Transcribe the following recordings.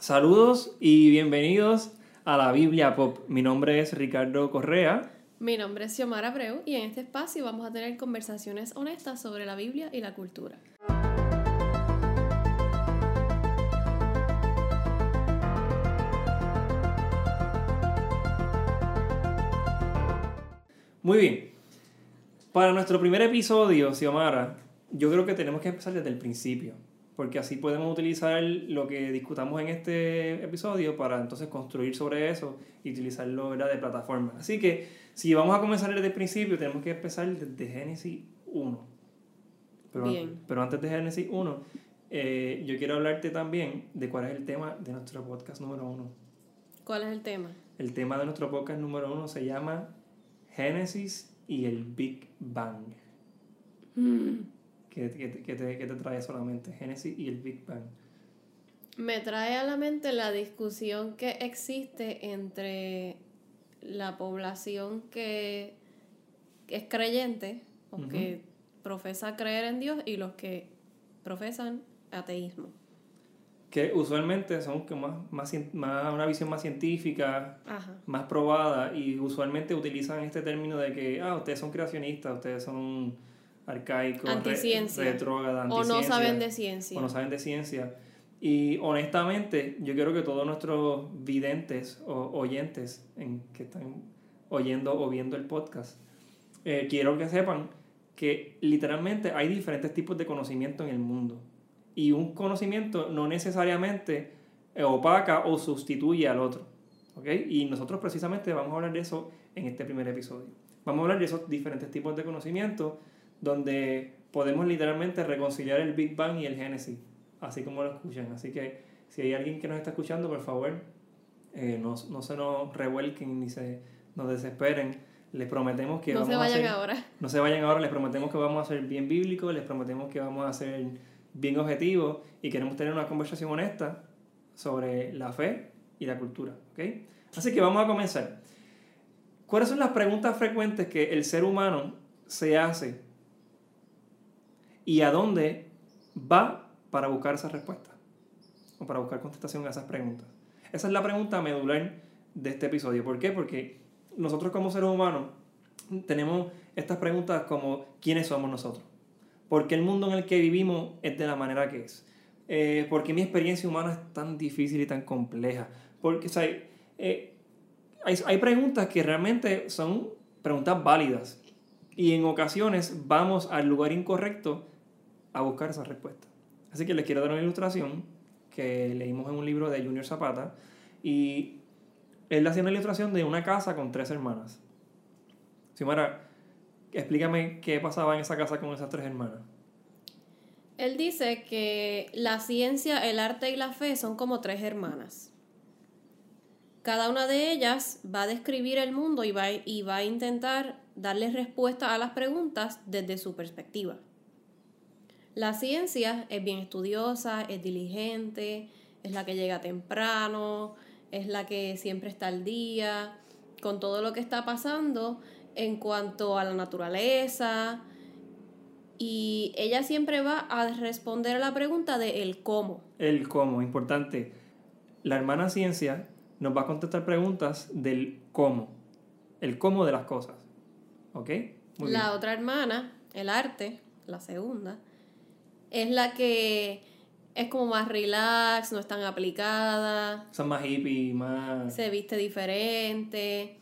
Saludos y bienvenidos a la Biblia Pop. Mi nombre es Ricardo Correa. Mi nombre es Xiomara Abreu y en este espacio vamos a tener conversaciones honestas sobre la Biblia y la cultura. Muy bien. Para nuestro primer episodio, Xiomara, yo creo que tenemos que empezar desde el principio, porque así podemos utilizar lo que discutamos en este episodio para entonces construir sobre eso y utilizarlo ¿verdad? de plataforma. Así que si vamos a comenzar desde el principio, tenemos que empezar desde Génesis 1. Pero, Bien. pero antes de Génesis 1, eh, yo quiero hablarte también de cuál es el tema de nuestro podcast número 1. ¿Cuál es el tema? El tema de nuestro podcast número 1 se llama Génesis y el Big Bang. ¿Qué, qué, qué te, qué te trae solamente? Génesis y el Big Bang. Me trae a la mente la discusión que existe entre la población que es creyente o que profesa creer en Dios y los que profesan ateísmo. Que usualmente son que más, más, una visión más científica, Ajá. más probada, y usualmente utilizan este término de que, ah, ustedes son creacionistas, ustedes son arcaicos, re- retrógradas, O no saben de ciencia. o no saben de ciencia. Y honestamente, yo quiero que todos nuestros videntes o oyentes en, que están oyendo o viendo el podcast, eh, quiero que sepan que literalmente hay diferentes tipos de conocimiento en el mundo. Y un conocimiento no necesariamente eh, opaca o sustituye al otro. ¿ok? Y nosotros precisamente vamos a hablar de eso en este primer episodio. Vamos a hablar de esos diferentes tipos de conocimiento donde podemos literalmente reconciliar el Big Bang y el Génesis, así como lo escuchan. Así que si hay alguien que nos está escuchando, por favor, eh, no, no se nos revuelquen ni se nos desesperen. Les prometemos que no vamos se a vayan hacer... ahora. No se vayan ahora, les prometemos que vamos a ser bien bíblicos, les prometemos que vamos a ser bien objetivos y queremos tener una conversación honesta sobre la fe y la cultura. ¿ok? Así que vamos a comenzar. ¿Cuáles son las preguntas frecuentes que el ser humano se hace y a dónde va para buscar esa respuesta? O para buscar contestación a esas preguntas. Esa es la pregunta medular de este episodio. ¿Por qué? Porque nosotros como seres humanos tenemos estas preguntas como ¿quiénes somos nosotros? ¿Por qué el mundo en el que vivimos es de la manera que es? Eh, ¿Por qué mi experiencia humana es tan difícil y tan compleja? Porque o sea, eh, hay, hay preguntas que realmente son preguntas válidas y en ocasiones vamos al lugar incorrecto a buscar esa respuesta. Así que les quiero dar una ilustración que leímos en un libro de Junior Zapata y él hacía una ilustración de una casa con tres hermanas. Xiomara, explícame qué pasaba en esa casa con esas tres hermanas. Él dice que la ciencia, el arte y la fe son como tres hermanas. Cada una de ellas va a describir el mundo y va, y va a intentar darle respuesta a las preguntas desde su perspectiva. La ciencia es bien estudiosa, es diligente, es la que llega temprano, es la que siempre está al día con todo lo que está pasando en cuanto a la naturaleza, y ella siempre va a responder a la pregunta de el cómo. El cómo, importante. La hermana ciencia nos va a contestar preguntas del cómo. El cómo de las cosas. ¿Ok? Muy la bien. otra hermana, el arte, la segunda, es la que es como más relax, no es tan aplicada, Son más hippie, más... se viste diferente,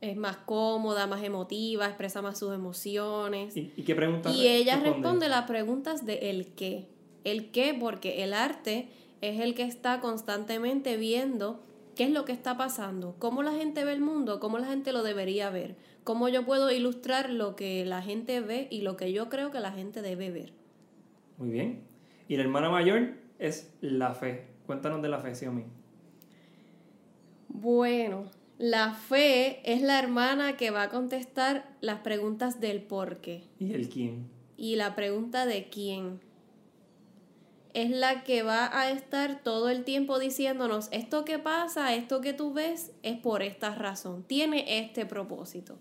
es más cómoda, más emotiva, expresa más sus emociones. ¿Y, y qué preguntas Y ella responde? responde las preguntas de el qué. El qué porque el arte es el que está constantemente viendo qué es lo que está pasando, cómo la gente ve el mundo, cómo la gente lo debería ver, cómo yo puedo ilustrar lo que la gente ve y lo que yo creo que la gente debe ver. Muy bien. Y la hermana mayor es la fe. Cuéntanos de la fe, Xiomi. Bueno, la fe es la hermana que va a contestar las preguntas del por qué. ¿Y el quién? Y la pregunta de quién es la que va a estar todo el tiempo diciéndonos, esto que pasa, esto que tú ves, es por esta razón, tiene este propósito.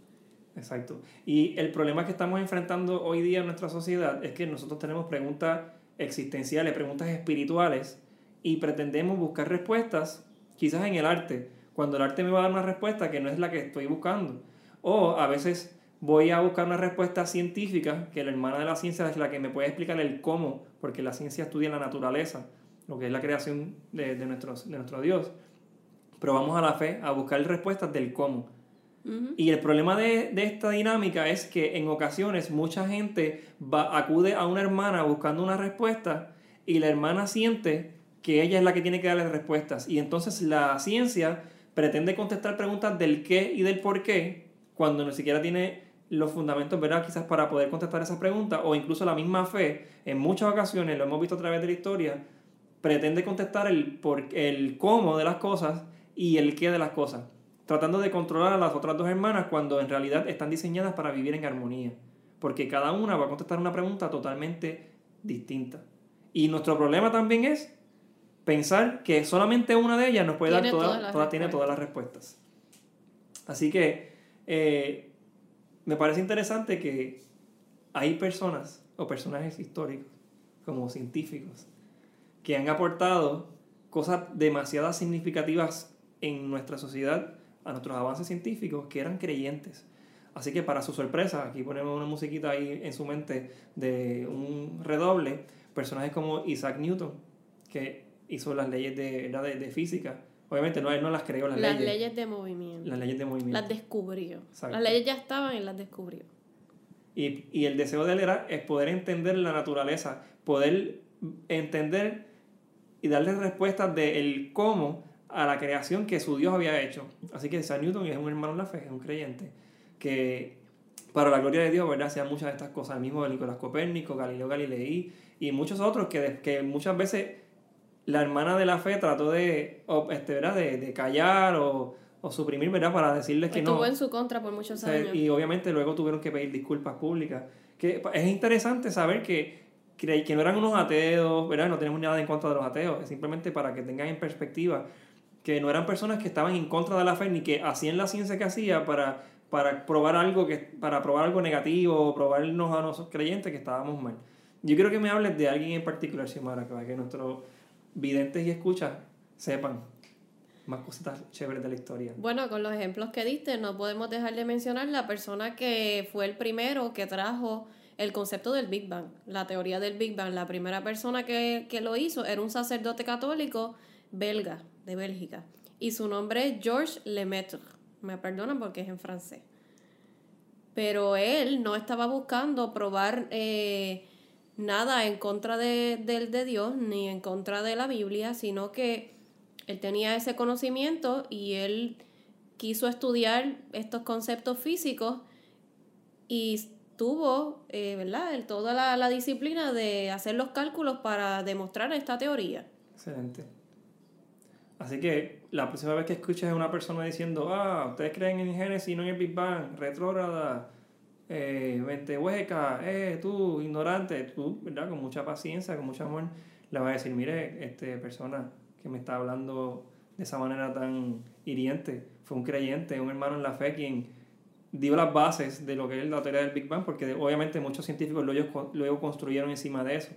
Exacto. Y el problema que estamos enfrentando hoy día en nuestra sociedad es que nosotros tenemos preguntas existenciales, preguntas espirituales, y pretendemos buscar respuestas, quizás en el arte, cuando el arte me va a dar una respuesta que no es la que estoy buscando. O a veces voy a buscar una respuesta científica, que la hermana de la ciencia es la que me puede explicar el cómo, porque la ciencia estudia la naturaleza, lo que es la creación de, de, nuestro, de nuestro Dios. Pero vamos a la fe a buscar respuestas del cómo. Y el problema de, esta dinámica es que en ocasiones mucha gente va, acude a una hermana buscando una respuesta y la hermana siente que ella es la que tiene que darle respuestas. Y entonces la ciencia pretende contestar preguntas del qué y del por qué cuando ni siquiera tiene los fundamentos, ¿verdad? Quizás para poder contestar esas preguntas o incluso la misma fe, en muchas ocasiones, lo hemos visto a través de la historia, pretende contestar el, por, el cómo de las cosas y el qué de las cosas tratando de controlar a las otras dos hermanas cuando en realidad están diseñadas para vivir en armonía, porque cada una va a contestar una pregunta totalmente distinta. Y nuestro problema también es pensar que solamente una de ellas nos puede dar todas, todas, tiene todas las respuestas. Así que eh, me parece interesante que hay personas o personajes históricos, como científicos, que han aportado cosas demasiado significativas en nuestra sociedad a nuestros avances científicos que eran creyentes. Así que para su sorpresa, aquí ponemos una musiquita ahí en su mente de un redoble, personajes como Isaac Newton, que hizo las leyes de, de, física. Obviamente no, él no las creó las, leyes. Las leyes de movimiento. Las leyes de movimiento. Las descubrió. Las leyes ya estaban y las descubrió. Y, y el deseo de él era es poder entender la naturaleza, poder entender y darle respuestas del cómo a la creación que su Dios había hecho. Así que San Newton es un hermano de la fe, es un creyente, que para la gloria de Dios, ¿verdad? Hacía muchas de estas cosas, el mismo Nicolás Copérnico, Galileo Galilei y muchos otros que, que muchas veces la hermana de la fe trató de, este, ¿verdad? de, de callar o, o, suprimir, ¿verdad? Para decirles que Estuvo no. en su contra por muchos años. Y obviamente luego tuvieron que pedir disculpas públicas. Que es interesante saber que, que, que no eran unos ateos, ¿verdad? No tenemos nada en contra de los ateos, es simplemente para que tengan en perspectiva que no eran personas que estaban en contra de la fe ni que hacían la ciencia que hacía para, para probar algo que para probar algo negativo o probarnos a nosotros creyentes que estábamos mal. Yo quiero que me hables de alguien en particular, Xiomara, para que nuestros videntes y escuchas sepan más cositas chéveres de la historia. Bueno, con los ejemplos que diste, no podemos dejar de mencionar la persona que fue el primero que trajo el concepto del Big Bang, la teoría del Big Bang. La primera persona que, que lo hizo era un sacerdote católico belga, de Bélgica. Y su nombre es Georges Lemaitre. Me perdonan porque es en francés. Pero él no estaba buscando probar eh, nada en contra de, de Dios ni en contra de la Biblia, sino que él tenía ese conocimiento y él quiso estudiar estos conceptos físicos y tuvo, eh, ¿verdad?, toda la, la disciplina de hacer los cálculos para demostrar esta teoría. Excelente. Así que la próxima vez que escuches a una persona diciendo, ah, ustedes creen en Génesis y no en el Big Bang, retrógrada, eh, hueca, eh, tú, ignorante, tú, ¿verdad? Con mucha paciencia, con mucho amor, le vas a decir, mire, este persona que me está hablando de esa manera tan hiriente, fue un creyente, un hermano en la fe quien dio las bases de lo que es la teoría del Big Bang, porque obviamente muchos científicos luego, luego construyeron encima de eso.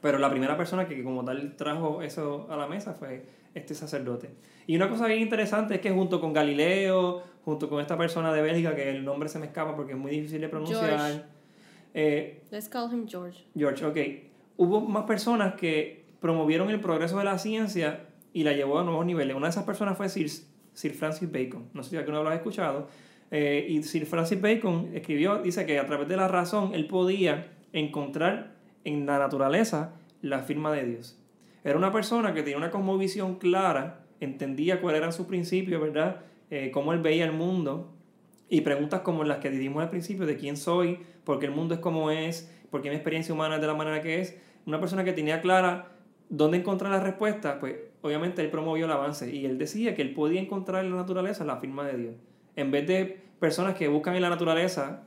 Pero la primera persona que como tal trajo eso a la mesa fue este sacerdote. Y una cosa bien interesante es que junto con Galileo, junto con esta persona de Bélgica, que el nombre se me escapa porque es muy difícil de pronunciar. George. Eh, Let's call him George. George, ok. Hubo más personas que promovieron el progreso de la ciencia y la llevó a nuevos niveles. Una de esas personas fue Sir, Sir Francis Bacon. No sé si alguno lo ha escuchado. Eh, y Sir Francis Bacon escribió, dice que a través de la razón él podía encontrar en la naturaleza la firma de Dios. Era una persona que tenía una cosmovisión clara, entendía cuáles eran sus principios, ¿verdad? Eh, cómo él veía el mundo. Y preguntas como las que dijimos al principio, de quién soy, por qué el mundo es como es, por qué mi experiencia humana es de la manera que es. Una persona que tenía clara dónde encontrar la respuesta, pues obviamente él promovió el avance y él decía que él podía encontrar en la naturaleza la firma de Dios. En vez de personas que buscan en la naturaleza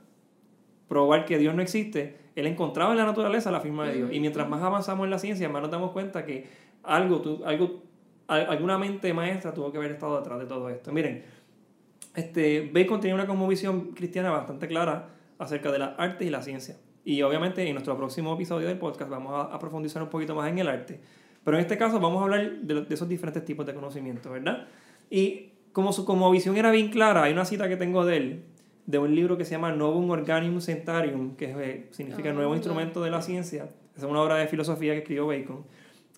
probar que Dios no existe, él encontraba en la naturaleza la firma de Dios. Y mientras más avanzamos en la ciencia, más nos damos cuenta que algo, algo, alguna mente maestra tuvo que haber estado detrás de todo esto. Miren, este, Bacon tenía una cosmovisión cristiana bastante clara acerca de las artes y la ciencia. Y obviamente en nuestro próximo episodio del podcast vamos a, profundizar un poquito más en el arte. Pero en este caso vamos a hablar de, de esos diferentes tipos de conocimiento, ¿verdad? Y como su como visión era bien clara, hay una cita que tengo de él, de un libro que se llama Novum Organium Centarium, que eh, significa Nuevo Ah. Instrumento de la Ciencia. Es una obra de filosofía que escribió Bacon.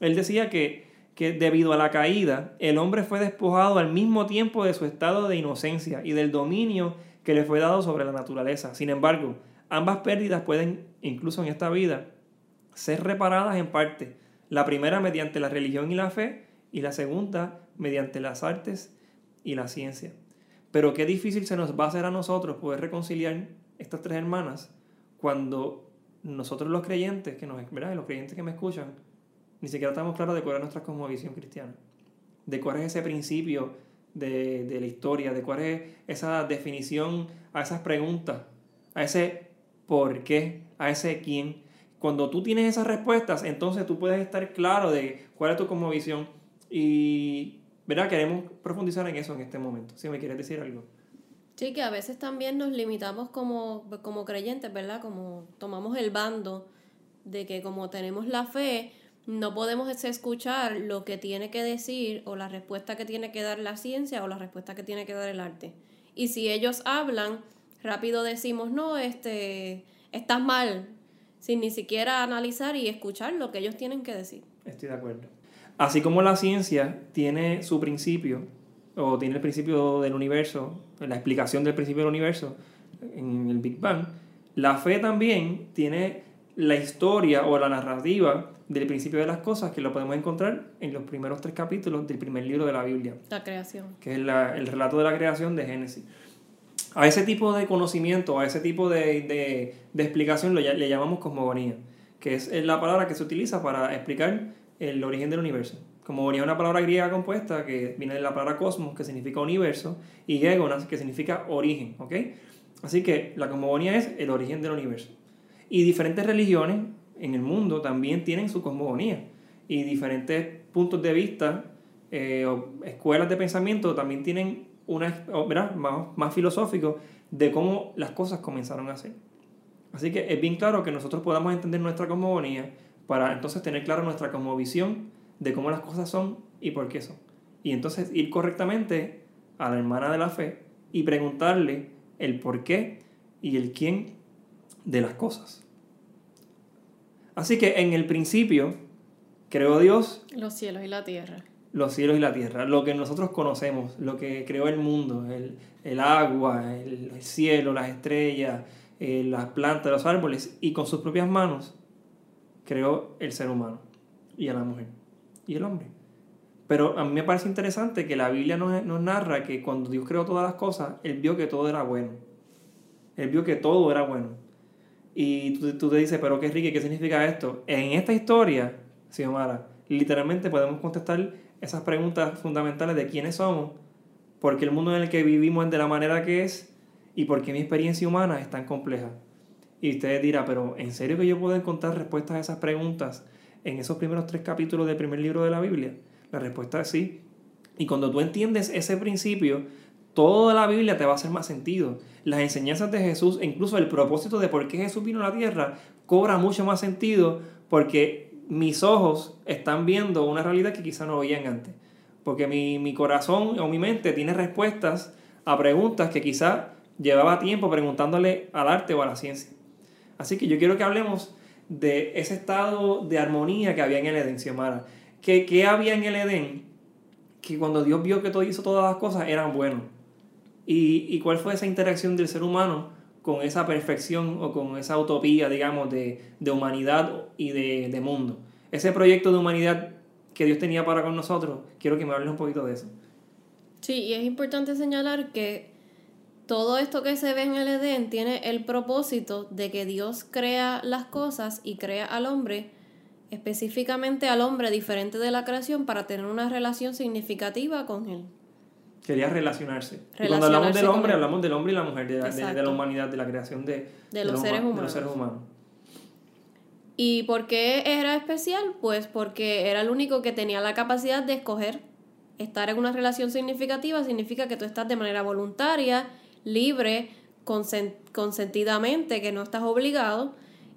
Él decía que, que debido a la caída, el hombre fue despojado al mismo tiempo de su estado de inocencia y del dominio que le fue dado sobre la naturaleza. Sin embargo, ambas pérdidas pueden, incluso en esta vida, ser reparadas en parte. La primera mediante la religión y la fe y la segunda mediante las artes y la ciencia. Pero qué difícil se nos va a hacer a nosotros poder reconciliar estas tres hermanas cuando nosotros los creyentes, que nos, ¿verdad? los creyentes que me escuchan, ni siquiera estamos claros de cuál es nuestra cosmovisión cristiana, de cuál es ese principio de, de la historia, de cuál es esa definición a esas preguntas, a ese por qué, a ese quién. Cuando tú tienes esas respuestas, entonces tú puedes estar claro de cuál es tu cosmovisión y, ¿verdad? Queremos profundizar en eso en este momento. Si me quieres decir algo. Sí, que a veces también nos limitamos como, como creyentes, ¿verdad? Como tomamos el bando de que como tenemos la fe, no podemos escuchar lo que tiene que decir o la respuesta que tiene que dar la ciencia o la respuesta que tiene que dar el arte. Y si ellos hablan, rápido decimos, no, este, estás mal, sin ni siquiera analizar y escuchar lo que ellos tienen que decir. Estoy de acuerdo. Así como la ciencia tiene su principio, o tiene el principio del universo, la explicación del principio del universo en el Big Bang, la fe también tiene la historia o la narrativa del principio de las cosas que lo podemos encontrar en los primeros tres capítulos del primer libro de la Biblia, La creación. que es la- el relato de la creación de Génesis. A ese tipo de conocimiento, a ese tipo de, de- de explicación lo, le llamamos cosmogonía, que es la palabra que se utiliza para explicar el origen del universo. Cosmogonía es una palabra griega compuesta que viene de la palabra cosmos, que significa universo, y gegonas, que significa origen. ¿ok? Así que la cosmogonía es el origen del universo. Y diferentes religiones en el mundo también tienen su cosmogonía. Y diferentes puntos de vista eh, o escuelas de pensamiento también tienen una, ¿verdad? Más, más filosófico de cómo las cosas comenzaron a ser. Así que es bien claro que nosotros podamos entender nuestra cosmogonía para entonces tener claro nuestra cosmovisión de cómo las cosas son y por qué son. Y entonces ir correctamente a la hermana de la fe y preguntarle el por qué y el quién de las cosas. Así que en el principio creó Dios Los cielos y la tierra. los cielos y la tierra, lo que nosotros conocemos, lo que creó el mundo, el, el agua, el, el cielo, las estrellas, eh, las plantas, los árboles, y con sus propias manos creó el ser humano y a la mujer y el hombre. Pero a mí me parece interesante que la Biblia nos, nos narra que cuando Dios creó todas las cosas, Él vio que todo era bueno. Él vio que todo era bueno. Y tú, tú te dices, pero qué rico, ¿qué significa esto? En esta historia, Xiomara, literalmente podemos contestar esas preguntas fundamentales de quiénes somos, por qué el mundo en el que vivimos es de la manera que es y por qué mi experiencia humana es tan compleja. Y usted dirá, pero ¿en serio que yo puedo encontrar respuestas a esas preguntas en esos primeros tres capítulos del primer libro de la Biblia? La respuesta es sí. Y cuando tú entiendes ese principio, toda la Biblia te va a hacer más sentido. Las enseñanzas de Jesús, incluso el propósito de por qué Jesús vino a la tierra, cobra mucho más sentido porque mis ojos están viendo una realidad que quizá no veían antes. Porque mi, mi corazón o mi mente tiene respuestas a preguntas que quizá llevaba tiempo preguntándole al arte o a la ciencia. Así que yo quiero que hablemos de ese estado de armonía que había en el Edén, Xiomara. ¿Qué, ¿Qué había en el Edén? Que cuando Dios vio que todo hizo todas las cosas eran buenos. ¿Y, y cuál fue esa interacción del ser humano con esa perfección o con esa utopía, digamos, de, de humanidad y de, de mundo? Ese proyecto de humanidad que Dios tenía para con nosotros, quiero que me hables un poquito de eso. Sí, y es importante señalar que todo esto que se ve en el Edén tiene el propósito de que Dios crea las cosas y crea al hombre, específicamente al hombre diferente de la creación, para tener una relación significativa con él. Quería relacionarse. y cuando hablamos del hombre, hablamos del hombre y la mujer, de la, de- de la Exacto. humanidad, de la creación de, De los huma- seres humanos. los seres humanos. ¿Y por qué era especial? Pues porque era el único que tenía la capacidad de escoger. Estar en una relación significativa significa que tú estás de manera voluntaria, libre, consen- consentidamente, que no estás obligado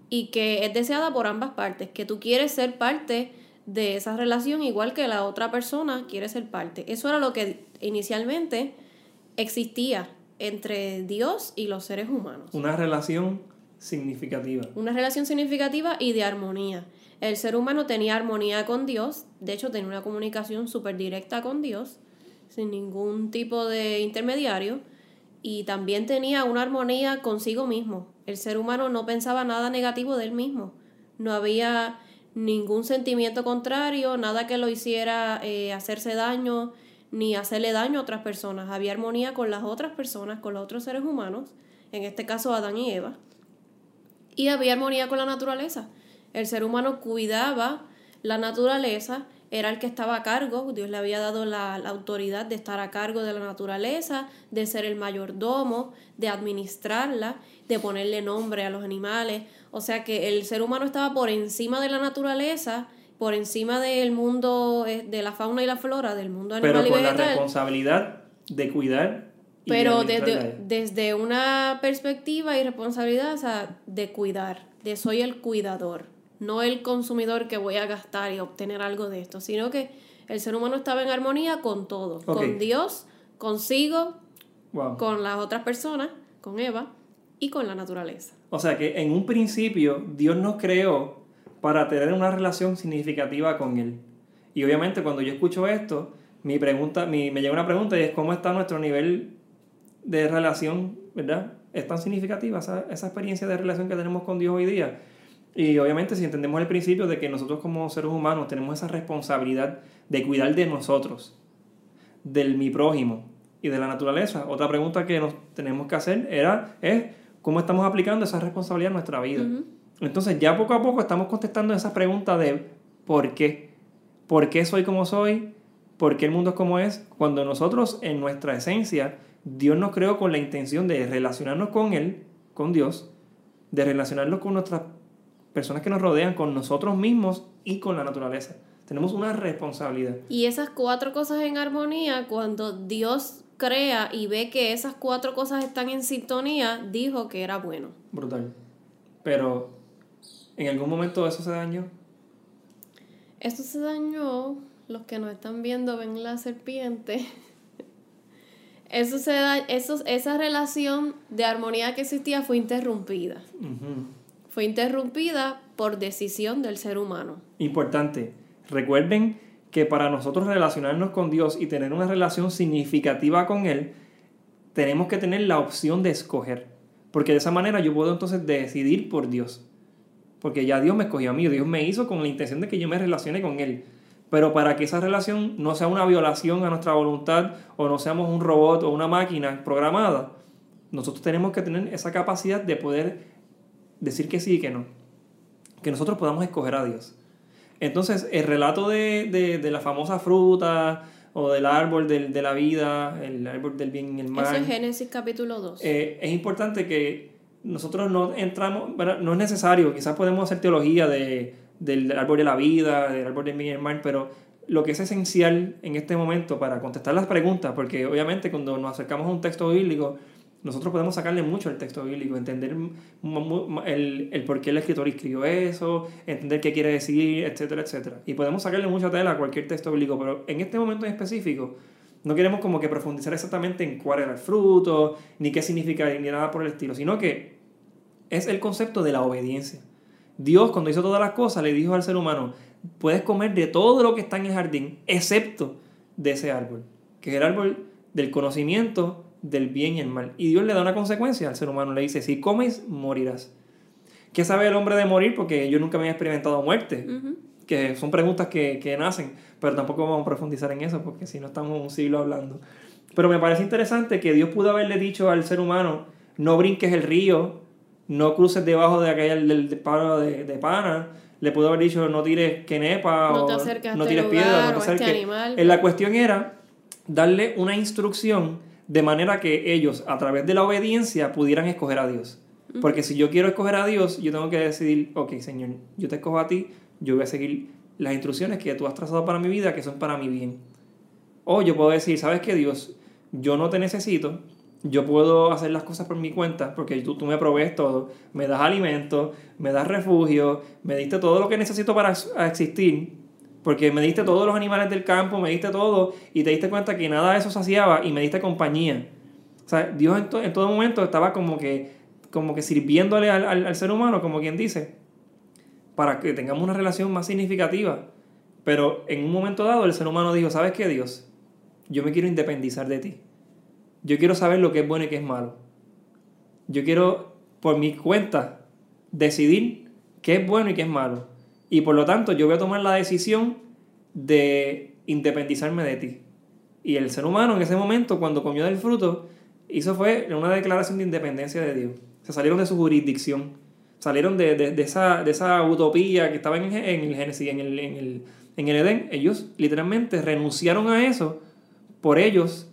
y que es deseada por ambas partes, que tú quieres ser parte de esa relación igual que la otra persona quiere ser parte. Eso era lo que inicialmente existía entre Dios y los seres humanos. Una relación significativa. Una relación significativa y de armonía. El ser humano tenía armonía con Dios, de hecho tenía una comunicación súper directa con Dios, sin ningún tipo de intermediario, y también tenía una armonía consigo mismo. El ser humano no pensaba nada negativo de él mismo. No había ningún sentimiento contrario, nada que lo hiciera eh, hacerse daño ni hacerle daño a otras personas. Había armonía con las otras personas, con los otros seres humanos, en este caso Adán y Eva. Y había armonía con la naturaleza. El ser humano cuidaba la naturaleza, era el que estaba a cargo, Dios le había dado la, la, autoridad de estar a cargo de la naturaleza, de ser el mayordomo, de administrarla, de ponerle nombre a los animales. O sea que el ser humano estaba por encima de la naturaleza, por encima del mundo eh, de la fauna y la flora, del mundo animal Pero con la responsabilidad de cuidar. Y Pero desde, desde una perspectiva y responsabilidad, o sea, de cuidar, de soy el cuidador, no el consumidor que voy a gastar y obtener algo de esto, sino que el ser humano estaba en armonía con todo, con Dios, consigo, con las otras personas, con Eva y con la naturaleza. O sea que en un principio Dios nos creó para tener una relación significativa con Él. Y obviamente cuando yo escucho esto, mi pregunta, mi, me llega una pregunta y es cómo está nuestro nivel de relación, ¿verdad? ¿Es tan significativa esa, esa experiencia de relación que tenemos con Dios hoy día? Y obviamente si entendemos el principio de que nosotros como seres humanos tenemos esa responsabilidad de cuidar de nosotros, del mi prójimo y de la naturaleza, otra pregunta que nos tenemos que hacer era, es cómo estamos aplicando esa responsabilidad en nuestra vida. Entonces ya poco a poco estamos contestando esa pregunta de ¿por qué? ¿Por qué soy como soy? ¿Por qué el mundo es como es? Cuando nosotros en nuestra esencia, Dios nos creó con la intención de relacionarnos con Él, con Dios, de relacionarnos con nuestras personas que nos rodean, con nosotros mismos y con la naturaleza. Tenemos una responsabilidad. Y esas cuatro cosas en armonía, cuando Dios crea y ve que esas cuatro cosas están en sintonía, dijo que era bueno. Brutal. Pero, ¿en algún momento eso se dañó? Eso se dañó. Los que nos están viendo ven la serpiente. Eso se da, eso, esa relación de armonía que existía fue interrumpida. Fue interrumpida por decisión del ser humano. Importante. Recuerden que para nosotros relacionarnos con Dios y tener una relación significativa con Él, tenemos que tener la opción de escoger. Porque de esa manera yo puedo entonces decidir por Dios. Porque ya Dios me escogió a mí, Dios me hizo con la intención de que yo me relacione con Él. Pero para que esa relación no sea una violación a nuestra voluntad o no seamos un robot o una máquina programada, nosotros tenemos que tener esa capacidad de poder decir que sí y que no. Que nosotros podamos escoger a Dios. Entonces, el relato de, la famosa fruta o del árbol de la vida, el árbol del bien y el mal. Eso es Génesis capítulo 2. Eh, es importante que nosotros no entramos, no es necesario, quizás podemos hacer teología de, del árbol de la vida, del árbol del bien y el mal, pero lo que es esencial en este momento para contestar las preguntas, porque obviamente cuando nos acercamos a un texto bíblico, nosotros podemos sacarle mucho al texto bíblico, entender el, el por qué el escritor escribió eso, entender qué quiere decir, etcétera, etcétera. Y podemos sacarle mucha tela a cualquier texto bíblico, pero en este momento en específico, no queremos como que profundizar exactamente en cuál era el fruto, ni qué significa, ni nada por el estilo, sino que es el concepto de la obediencia. Dios, cuando hizo todas las cosas, le dijo al ser humano, puedes comer de todo lo que está en el jardín, excepto de ese árbol, que es el árbol del conocimiento del bien y el mal. Y Dios le da una consecuencia al ser humano, le dice, si comes, morirás. ¿Qué sabe el hombre de morir? Porque yo nunca me he experimentado muerte. Que son preguntas que, que, nacen, pero tampoco vamos a profundizar en eso, porque si no estamos un siglo hablando. Pero me parece interesante que Dios pudo haberle dicho al ser humano, no brinques el río, no cruces debajo de aquel del palo de, de pana, le pudo haber dicho no tires quenepa no o te no tires piedra, no te este acerques. la cuestión era darle una instrucción de manera que ellos, a través de la obediencia, pudieran escoger a Dios. Porque si yo quiero escoger a Dios, yo tengo que decidir, ok, Señor, yo te escojo a ti, yo voy a seguir las instrucciones que tú has trazado para mi vida, que son para mi bien. O yo puedo decir, ¿sabes qué, Dios? Yo no te necesito, yo puedo hacer las cosas por mi cuenta, porque tú, tú me provees todo, me das alimento, me das refugio, me diste todo lo que necesito para existir, Porque me diste todos los animales del campo, me diste todo y te diste cuenta que nada de eso saciaba y me diste compañía. O sea, Dios en, todo momento estaba como que, como que sirviéndole al, al, ser humano, como quien dice, para que tengamos una relación más significativa. Pero en un momento dado el ser humano dijo, ¿sabes qué Dios? Yo me quiero independizar de ti. Yo quiero saber lo que es bueno y qué es malo. Yo quiero, por mi cuenta, decidir qué es bueno y qué es malo. Y por lo tanto, yo voy a tomar la decisión de independizarme de ti. Y el ser humano en ese momento, cuando comió del fruto, hizo fue una declaración de independencia de Dios. Se salieron de su jurisdicción. Salieron de, de, esa, de esa utopía que estaba en, en el Génesis, en el, en, el, en el Edén. Ellos literalmente renunciaron a eso por ellos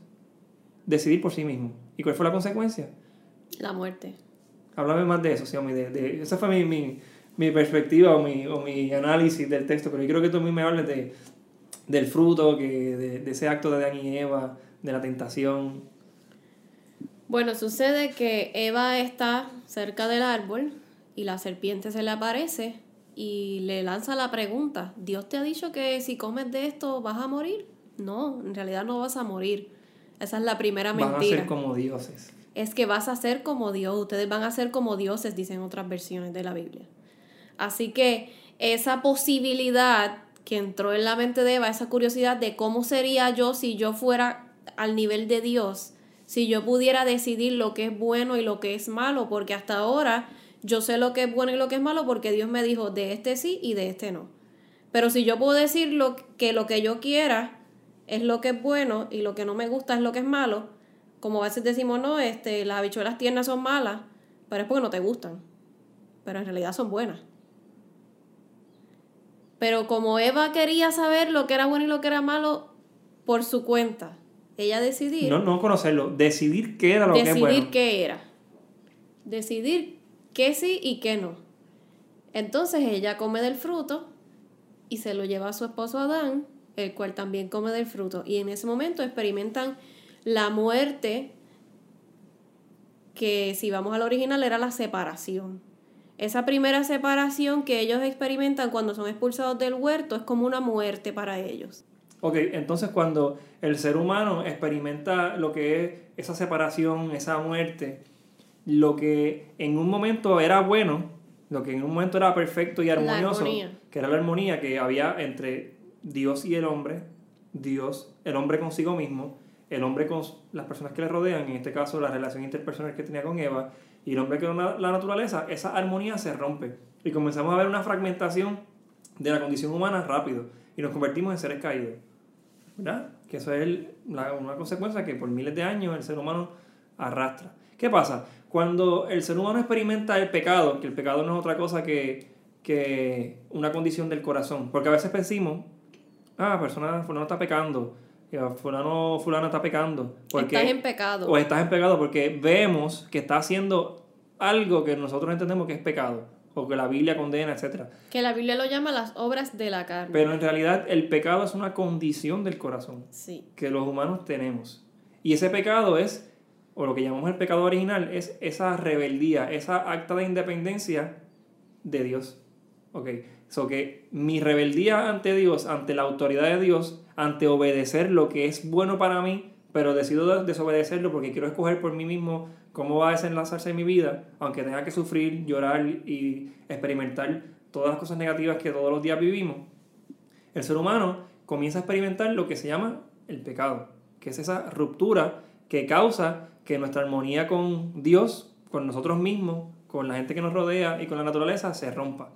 decidir por sí mismos. ¿Y cuál fue la consecuencia? La muerte. Háblame más de eso, Xiaomi. De, de, esa fue mi, mi, mi perspectiva o mi, o mi, análisis del texto, pero yo quiero que tú a mí me hables de, del fruto, que, de, de ese acto de Adán y Eva, de la tentación. Bueno, sucede que Eva está cerca del árbol y la serpiente se le aparece y le lanza la pregunta, ¿Dios te ha dicho que si comes de esto vas a morir? No, en realidad no vas a morir. Esa es la primera mentira. Van a ser como dioses. Es que vas a ser como Dios, ustedes van a ser como dioses, dicen otras versiones de la Biblia. Así que esa posibilidad que entró en la mente de Eva, esa curiosidad de cómo sería yo si yo fuera al nivel de Dios, si yo pudiera decidir lo que es bueno y lo que es malo, porque hasta ahora yo sé lo que es bueno y lo que es malo porque Dios me dijo de este sí y de este no. Pero si yo puedo decir lo, que lo que yo quiera es lo que es bueno y lo que no me gusta es lo que es malo, como a veces decimos, no, este, las habichuelas tiernas son malas, pero es porque no te gustan, pero en realidad son buenas. Pero como Eva quería saber lo que era bueno y lo que era malo por su cuenta, ella decidió... No, no conocerlo, decidir qué era lo que bueno. Decidir qué era. Decidir qué sí y qué no. Entonces ella come del fruto y se lo lleva a su esposo Adán, el cual también come del fruto. Y en ese momento experimentan la muerte, que si vamos al original era la separación. Esa primera separación que ellos experimentan cuando son expulsados del huerto es como una muerte para ellos. Ok, entonces cuando el ser humano experimenta lo que es esa separación, esa muerte, lo que en un momento era bueno, lo que en un momento era perfecto y armonioso, que era la armonía que había entre Dios y el hombre, Dios, el hombre consigo mismo, el hombre con las personas que le rodean, en este caso la relación interpersonal que tenía con Eva, y el hombre con la naturaleza, esa armonía se rompe. Y comenzamos a ver una fragmentación de la condición humana rápido. Y nos convertimos en seres caídos. ¿Verdad? Que eso es una consecuencia que por miles de años el ser humano arrastra. ¿Qué pasa? Cuando el ser humano experimenta el pecado, que el pecado no es otra cosa que, que una condición del corazón. Porque a veces pensamos, ah, persona, fulano está pecando, fulano, fulano está pecando. Porque, estás en pecado. O estás en pecado porque vemos que está haciendo algo que nosotros entendemos que es pecado, o que la Biblia condena, etc. Que la Biblia lo llama las obras de la carne. Pero en realidad el pecado es una condición del corazón sí. que los humanos tenemos. Y ese pecado es, o lo que llamamos el pecado original, es esa rebeldía, esa acta de independencia de Dios. Ok, so que mi rebeldía ante Dios, ante la autoridad de Dios, ante obedecer lo que es bueno para mí, pero decido desobedecerlo porque quiero escoger por mí mismo cómo va a desenlazarse mi vida, aunque tenga que sufrir, llorar y experimentar todas las cosas negativas que todos los días vivimos, el ser humano comienza a experimentar lo que se llama el pecado, que es esa ruptura que causa que nuestra armonía con Dios, con nosotros mismos, con la gente que nos rodea y con la naturaleza se rompa.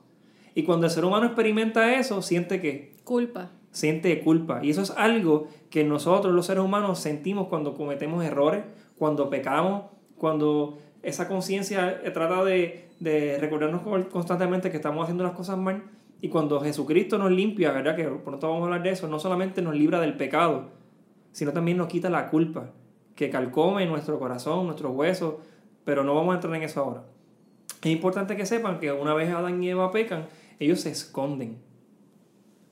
Y cuando el ser humano experimenta eso, siente que... Culpa. Siente culpa. Y eso es algo que nosotros los seres humanos sentimos cuando cometemos errores, cuando pecamos, cuando esa conciencia trata de, de, recordarnos constantemente que estamos haciendo las cosas mal y cuando Jesucristo nos limpia, ¿verdad? Que pronto vamos a hablar de eso, no solamente nos libra del pecado, sino también nos quita la culpa que calcome nuestro corazón, nuestros huesos, pero no vamos a entrar en eso ahora. Es importante que sepan que una vez Adán y Eva pecan, ellos se esconden.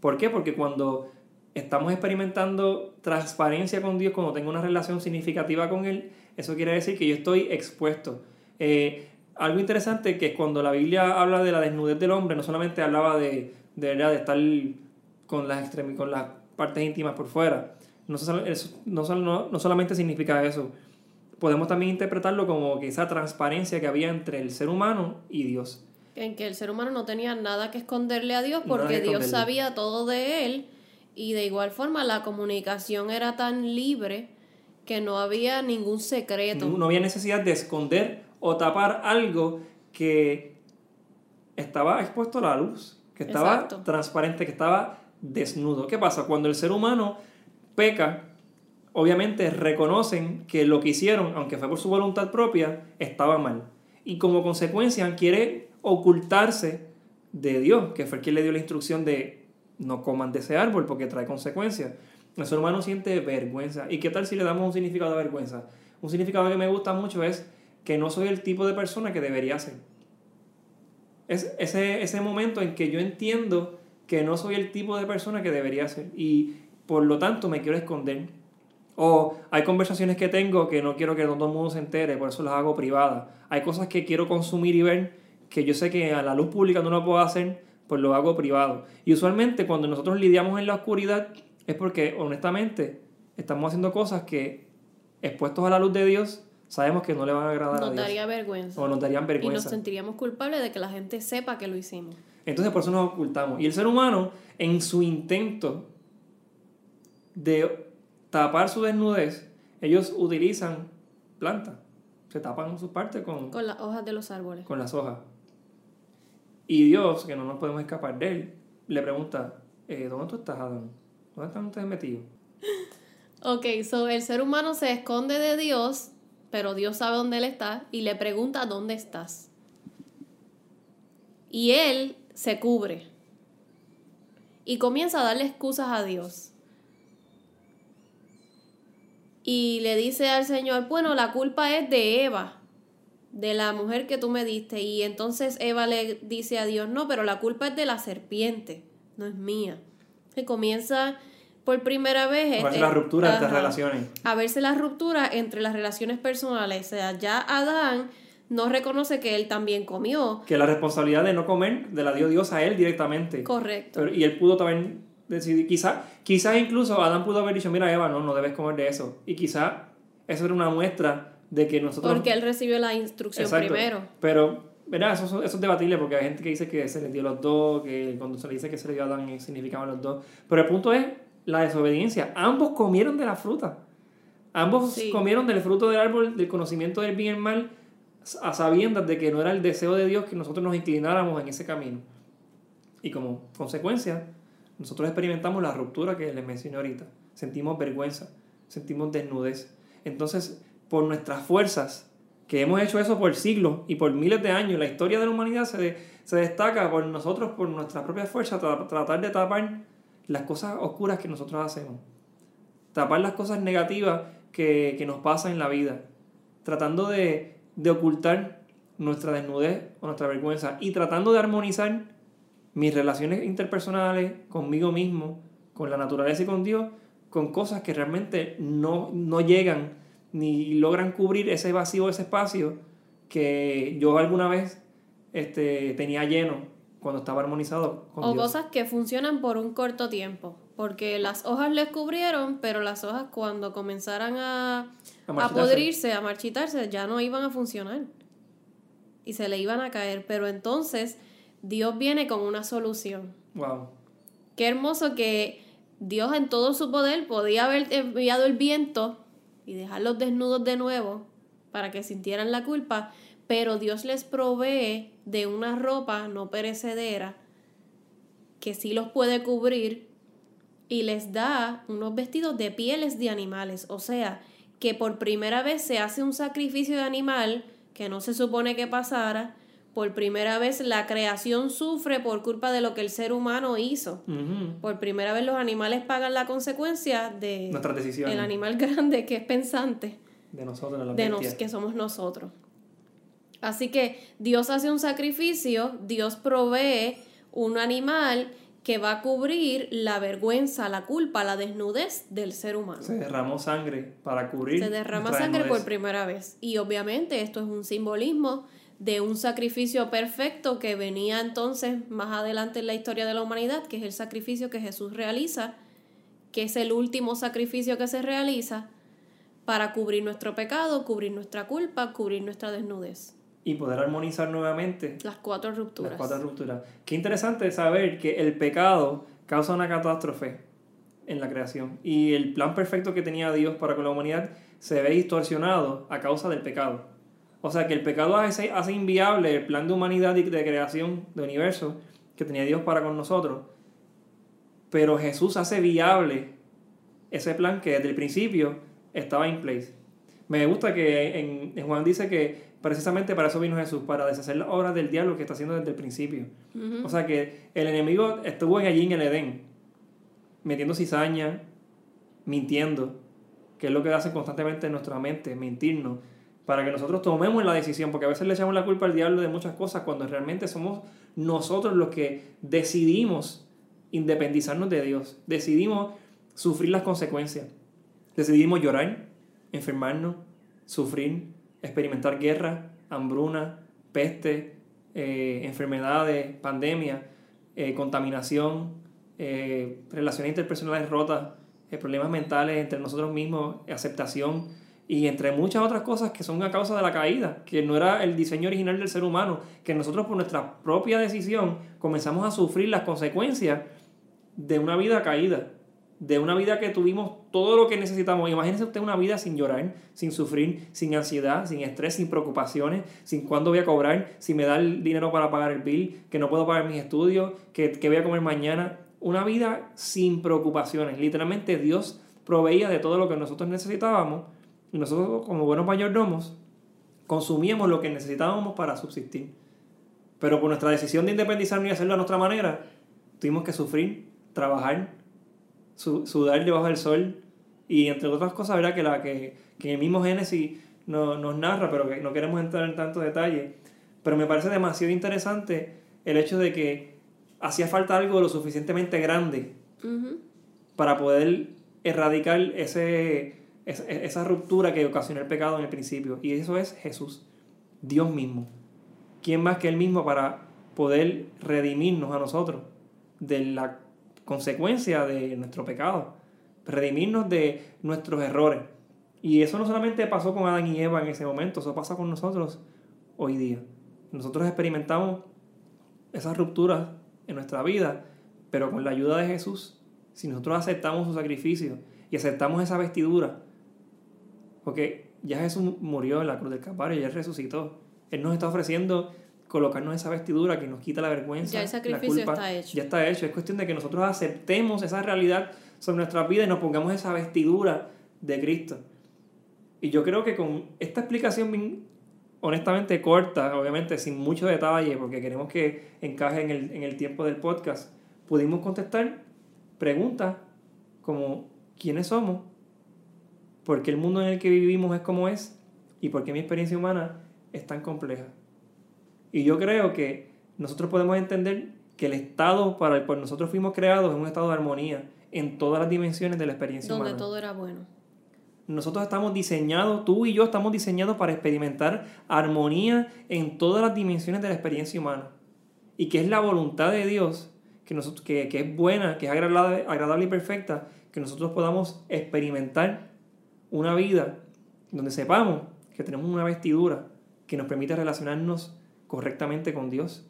¿Por qué? Porque cuando estamos experimentando transparencia con Dios, cuando tengo una relación significativa con Él, eso quiere decir que yo estoy expuesto. Eh, algo interesante que cuando la Biblia habla de la desnudez del hombre, no solamente hablaba de, de, de estar con las, con las partes íntimas por fuera. No, no, no solamente significa eso. Podemos también interpretarlo como que esa transparencia que había entre el ser humano y Dios. En que el ser humano no tenía nada que esconderle a Dios porque Dios sabía todo de él y de igual forma la comunicación era tan libre que no había ningún secreto. No, había necesidad de esconder o tapar algo que estaba expuesto a la luz, que estaba transparente, que estaba desnudo. ¿Qué pasa? Cuando el ser humano peca, obviamente reconocen que lo que hicieron, aunque fue por su voluntad propia, estaba mal. Y como consecuencia quiere ocultarse de Dios, que fue quien le dio la instrucción de no coman de ese árbol porque trae consecuencias. El ser humano siente vergüenza. ¿Y qué tal si le damos un significado de vergüenza? Un significado que me gusta mucho es que no soy el tipo de persona que debería ser. Es ese, ese momento en que yo entiendo que no soy el tipo de persona que debería ser y por lo tanto me quiero esconder. O hay conversaciones que tengo que no quiero que todo el mundo se entere, por eso las hago privadas. Hay cosas que quiero consumir y ver que yo sé que a la luz pública no lo puedo hacer, pues lo hago privado. Y usualmente cuando nosotros lidiamos en la oscuridad, es porque honestamente estamos haciendo cosas que expuestos a la luz de Dios sabemos que no le van a agradar nos a Dios. daría vergüenza. O nos darían vergüenza. Y nos sentiríamos culpables de que la gente sepa que lo hicimos. Entonces por eso nos ocultamos. Y el ser humano, en su intento de tapar su desnudez, ellos utilizan plantas. Se tapan sus partes con... Con las hojas de los árboles. Con las hojas. Y Dios, que no nos podemos escapar de él, le pregunta, eh, ¿dónde tú estás, Adán? ¿Dónde están ustedes metidos? Ok, so el ser humano se esconde de Dios, pero Dios sabe dónde él está y le pregunta dónde estás. Y él se cubre y comienza a darle excusas a Dios. Y le dice al Señor, bueno, la culpa es de Eva, de la mujer que tú me diste. Y entonces Eva le dice a Dios, no, pero la culpa es de la serpiente, no es mía. Se comienza por primera vez. A verse la ruptura entre relaciones. A verse la ruptura entre las relaciones personales. O sea, ya Adán no reconoce que él también comió. Que la responsabilidad de no comer de la dio Dios a él directamente. Correcto. y él pudo también decidir, quizás quizá incluso Adán pudo haber dicho, mira Eva, no, no debes comer de eso. Y quizá eso era una muestra de que nosotros... Porque él recibió la instrucción primero. Pero, ¿verdad? Eso, eso, es debatible porque hay gente que dice que se le dio los dos, que cuando se le dice que se le dio a Adán significaban los dos. Pero el punto es la desobediencia. Ambos comieron de la fruta. Ambos comieron del fruto del árbol del conocimiento del bien y el mal a sabiendas de que no era el deseo de Dios que nosotros nos inclináramos en ese camino. Y como consecuencia, nosotros experimentamos la ruptura que les mencioné ahorita. Sentimos vergüenza, sentimos desnudez. Entonces, por nuestras fuerzas, que hemos hecho eso por siglos y por miles de años, la historia de la humanidad se, se destaca por nosotros, por nuestra propia fuerza, tratar de tapar las cosas oscuras que nosotros hacemos, tapar las cosas negativas que, que nos pasan en la vida, tratando de, de ocultar nuestra desnudez o nuestra vergüenza. Y tratando de armonizar mis relaciones interpersonales conmigo mismo, con la naturaleza y con Dios, con cosas que realmente no, no llegan ni logran cubrir ese vacío, ese espacio que yo alguna vez este, tenía lleno cuando estaba armonizado con o cosas que funcionan por un corto tiempo porque las hojas les cubrieron pero las hojas cuando comenzaran a, a, podrirse a marchitarse ya no iban a funcionar. Y se le iban a caer. Pero entonces Dios viene con una solución. Wow. Qué hermoso que Dios en todo su poder podía haber enviado el viento y dejarlos desnudos de nuevo para que sintieran la culpa pero Dios les provee de una ropa no perecedera que sí los puede cubrir y les da unos vestidos de pieles de animales, o sea, que por primera vez se hace un sacrificio de animal que no se supone que pasara, por primera vez la creación sufre por culpa de lo que el ser humano hizo. Por primera vez los animales pagan la consecuencia de nuestras decisiones. El animal grande que es pensante. De nosotros, de nos, que somos nosotros. Así que Dios hace un sacrificio, Dios provee un animal que va a cubrir la vergüenza, la culpa, la desnudez del ser humano. Se derramó sangre para cubrir. Se derrama sangre por primera vez. Y obviamente esto es un simbolismo de un sacrificio perfecto que venía entonces más adelante en la historia de la humanidad, que es el sacrificio que Jesús realiza, que es el último sacrificio que se realiza para cubrir nuestro pecado, cubrir nuestra culpa, cubrir nuestra desnudez. Y poder armonizar nuevamente las cuatro rupturas. Las cuatro rupturas. Qué interesante saber que el pecado causa una catástrofe en la creación. Y el plan perfecto que tenía Dios para con la humanidad se ve distorsionado a causa del pecado. O sea que el pecado hace, hace inviable el plan de humanidad y de creación de universo que tenía Dios para con nosotros. Pero Jesús hace viable ese plan que desde el principio estaba en place. Me gusta que en, Juan dice que precisamente para eso vino Jesús, para deshacer las obras del diablo que está haciendo desde el principio. O sea que el enemigo estuvo allí en el Edén, metiendo cizaña, mintiendo, que es lo que hace constantemente en nuestra mente, mentirnos, para que nosotros tomemos la decisión, porque a veces le echamos la culpa al diablo de muchas cosas cuando realmente somos nosotros los que decidimos independizarnos de Dios, decidimos sufrir las consecuencias, decidimos llorar, enfermarnos, sufrir, experimentar guerra, hambruna, peste, eh, enfermedades, pandemia, eh, contaminación, eh, relaciones interpersonales rotas, problemas mentales entre nosotros mismos, aceptación y entre muchas otras cosas que son a causa de la caída, que no era el diseño original del ser humano, que nosotros por nuestra propia decisión comenzamos a sufrir las consecuencias de una vida caída, de una vida que tuvimos todo lo que necesitamos. Imagínese usted una vida sin llorar, sin sufrir, sin ansiedad, sin estrés, sin preocupaciones, sin cuándo voy a cobrar, si me da el dinero para pagar el bill, que no puedo pagar mis estudios, que, que voy a comer mañana. Una vida sin preocupaciones. Literalmente Dios proveía de todo lo que nosotros necesitábamos y nosotros como buenos mayordomos consumíamos lo que necesitábamos para subsistir. Pero por nuestra decisión de independizarnos y hacerlo a nuestra manera, tuvimos que sufrir, trabajar, sudar debajo del sol y entre otras cosas, ¿verdad? Que, la, que, que el mismo Génesis nos narra, pero que no queremos entrar en tanto detalle. Pero me parece demasiado interesante el hecho de que hacía falta algo lo suficientemente grande para poder erradicar ese, esa ruptura que ocasionó el pecado en el principio. Y eso es Jesús, Dios mismo. ¿Quién más que Él mismo para poder redimirnos a nosotros de la consecuencia de nuestro pecado? Redimirnos de nuestros errores. Y eso no solamente pasó con Adán y Eva en ese momento, eso pasa con nosotros hoy día. Nosotros experimentamos esas rupturas en nuestra vida, pero con la ayuda de Jesús, si nosotros aceptamos su sacrificio y aceptamos esa vestidura, porque ya Jesús murió en la cruz del Calvario y Él resucitó. Él nos está ofreciendo colocarnos esa vestidura que nos quita la vergüenza. Ya el sacrificio está hecho. Ya está hecho. Es cuestión de que nosotros aceptemos esa realidad sobre nuestra vida y nos pongamos esa vestidura de Cristo. Y yo creo que con esta explicación honestamente corta, obviamente sin mucho detalle, porque queremos que encaje en el, en el tiempo del podcast, pudimos contestar preguntas como ¿quiénes somos? Por qué el mundo en el que vivimos es como es y por qué mi experiencia humana es tan compleja. Y yo creo que nosotros podemos entender que el estado para el cual nosotros fuimos creados es un estado de armonía en todas las dimensiones de la experiencia humana. Donde todo era bueno. Nosotros estamos diseñados, tú y yo estamos diseñados para experimentar armonía en todas las dimensiones de la experiencia humana. Y que es la voluntad de Dios, que, nosotros, que, que es buena, que es agradable, agradable y perfecta, que nosotros podamos experimentar una vida donde sepamos que tenemos una vestidura que nos permite relacionarnos correctamente con Dios,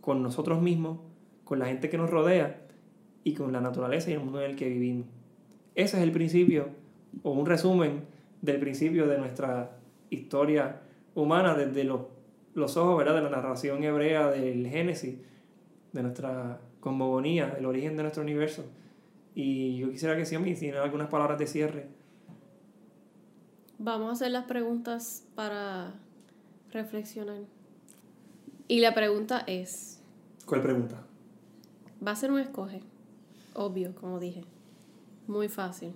con nosotros mismos, con la gente que nos rodea y con la naturaleza y el mundo en el que vivimos. Ese es el principio o un resumen del principio de nuestra historia humana desde los, los ojos ¿verdad? de la narración hebrea del Génesis, de nuestra cosmogonía, del origen de nuestro universo. Y yo quisiera que si me hicieran algunas palabras de cierre Vamos a hacer las preguntas para reflexionar. Y la pregunta es... ¿Cuál pregunta? Va a ser un escoge. Obvio, como dije. Muy fácil.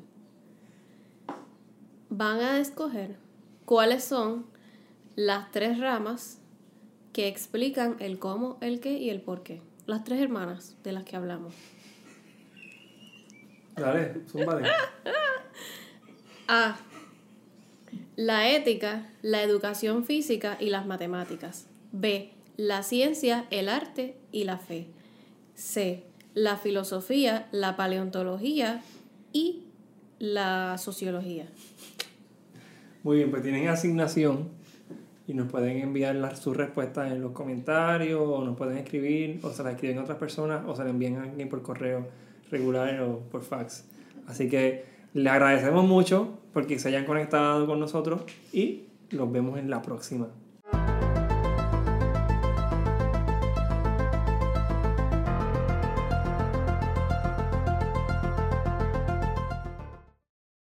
Van a escoger cuáles son las tres ramas que explican el cómo, el qué y el por qué. Las tres hermanas de las que hablamos. Dale, zúmbale. A la ética, la educación física y las matemáticas. B. La ciencia, el arte y la fe. C. La filosofía, la paleontología y la sociología. Muy bien, pues tienen asignación y nos pueden enviar sus respuestas en los comentarios o nos pueden escribir o se las escriben a otras personas o se las envían a alguien por correo regular o por fax. Así que le agradecemos mucho porque se hayan conectado con nosotros y los vemos en la próxima.